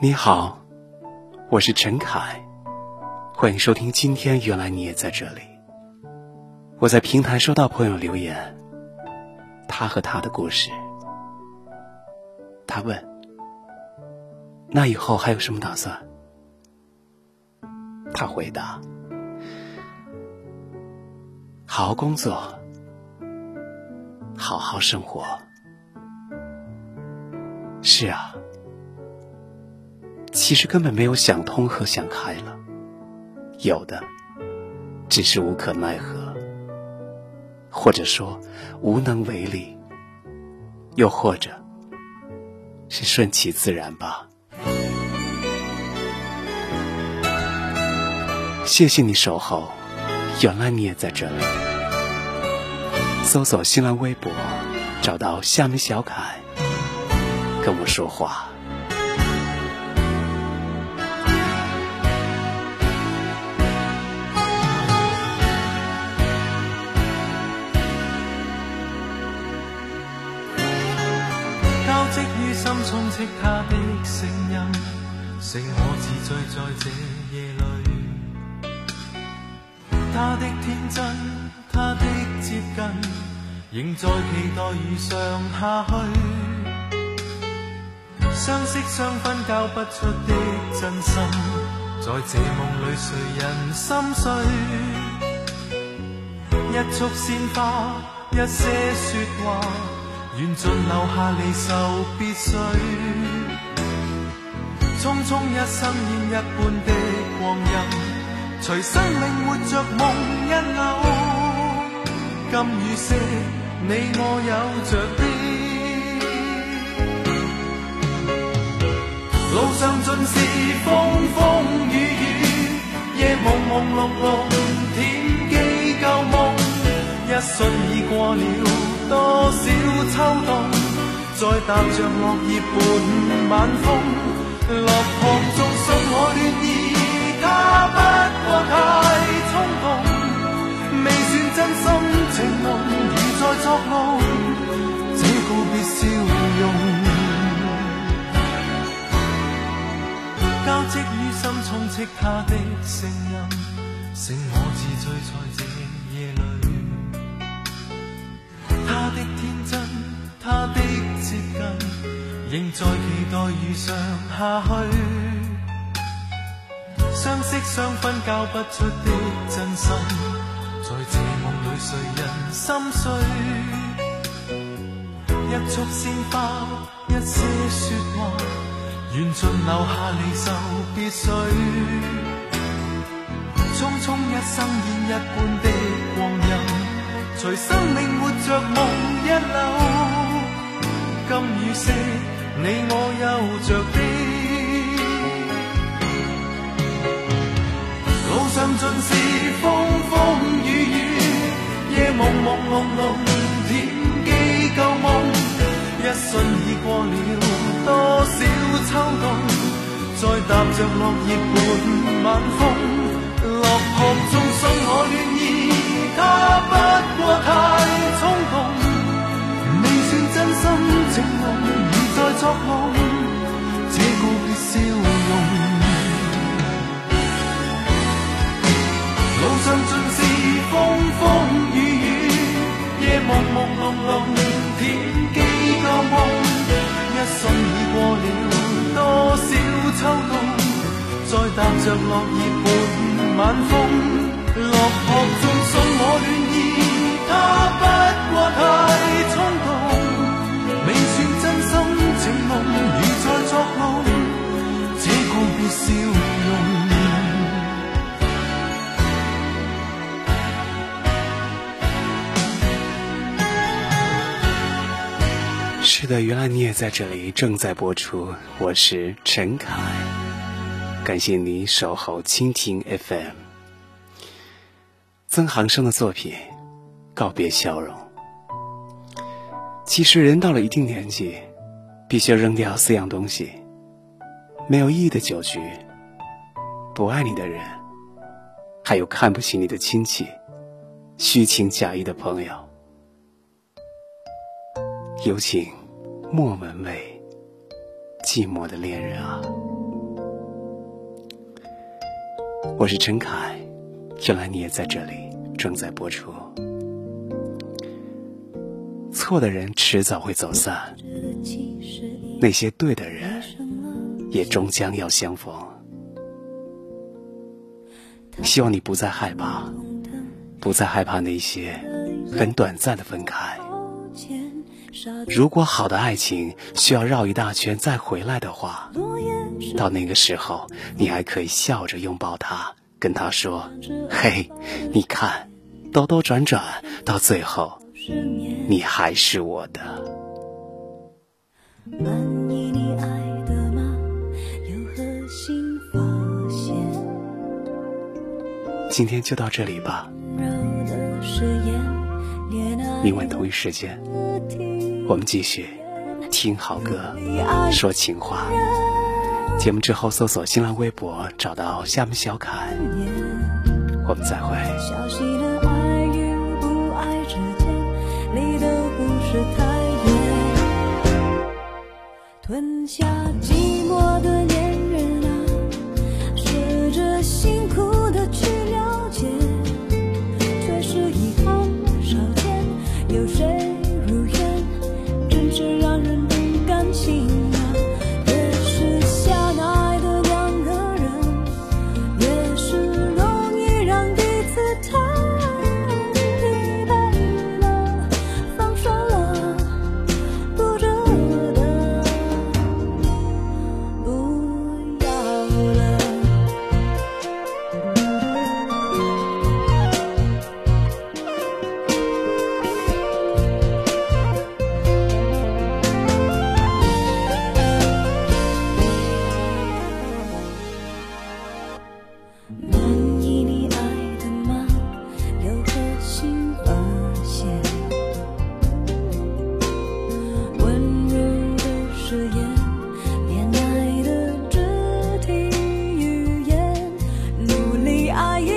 你好，我是陈凯，欢迎收听今天。原来你也在这里。我在平台收到朋友留言，他和他的故事。他问：“那以后还有什么打算？”他回答：“好好工作，好好生活。”是啊。其实根本没有想通和想开了，有的只是无可奈何，或者说无能为力，又或者是顺其自然吧。谢谢你守候，原来你也在这里。搜索新浪微博，找到夏梅小凯，跟我说话。心充斥他的声音，使我自醉在这夜里。他的天真，他的接近，仍在期待遇上下去。相识相分交不出的真心，在这梦里谁人心碎？一束鲜花，一些说话。缘尽留下离愁别绪，匆匆一生烟一般的光阴，随生命活着梦一缕。今与昔，你我有着的，路上尽是风风雨雨，夜朦朦胧胧，天机旧梦，一瞬已过了。多少秋冬，再踏着落叶伴晚风，落魄中信我暖意，他不过太冲动，未算真心情浓，如在作弄，这告别笑容，交织于心，充斥他的声音，剩我自醉在这。他的天真，他的接近，仍在期待遇上下去。相识相分交不出的真心，在这梦里谁人心碎？一束鲜花，一些说话，缘尽留下离愁别绪。匆匆一生烟一般的。随生命活着梦一缕，今与昔，你我有着的。路上尽是风风雨雨，夜朦朦胧胧，天机旧梦，一瞬已过了多少秋冬，再踏着落叶伴晚风，落魄中信我恋。不过太冲动，未算真心情浓，如在作梦，这告别笑容。路上尽是风风雨雨，夜朦朦胧胧，天机旧梦，一瞬已过了多少秋冬，再踏着落叶伴晚风。的，原来你也在这里，正在播出。我是陈凯，感谢你守候倾听 FM。曾航生的作品《告别笑容》。其实人到了一定年纪，必须扔掉四样东西：没有意义的酒局，不爱你的人，还有看不起你的亲戚，虚情假意的朋友。有请莫文蔚寂寞的恋人啊。我是陈凯原来你也在这里正在播出。错的人迟早会走散那些对的人也终将要相逢。希望你不再害怕不再害怕那些很短暂的分开。如果好的爱情需要绕一大圈再回来的话，到那个时候，你还可以笑着拥抱他，跟他说：“嘿，你看，兜兜转转，到最后，你还是我的。”今天就到这里吧。明晚同一时间，我们继续听好歌，说情话。节目之后搜索新浪微博，找到厦门小凯。我们再会。吞下寂寞的爱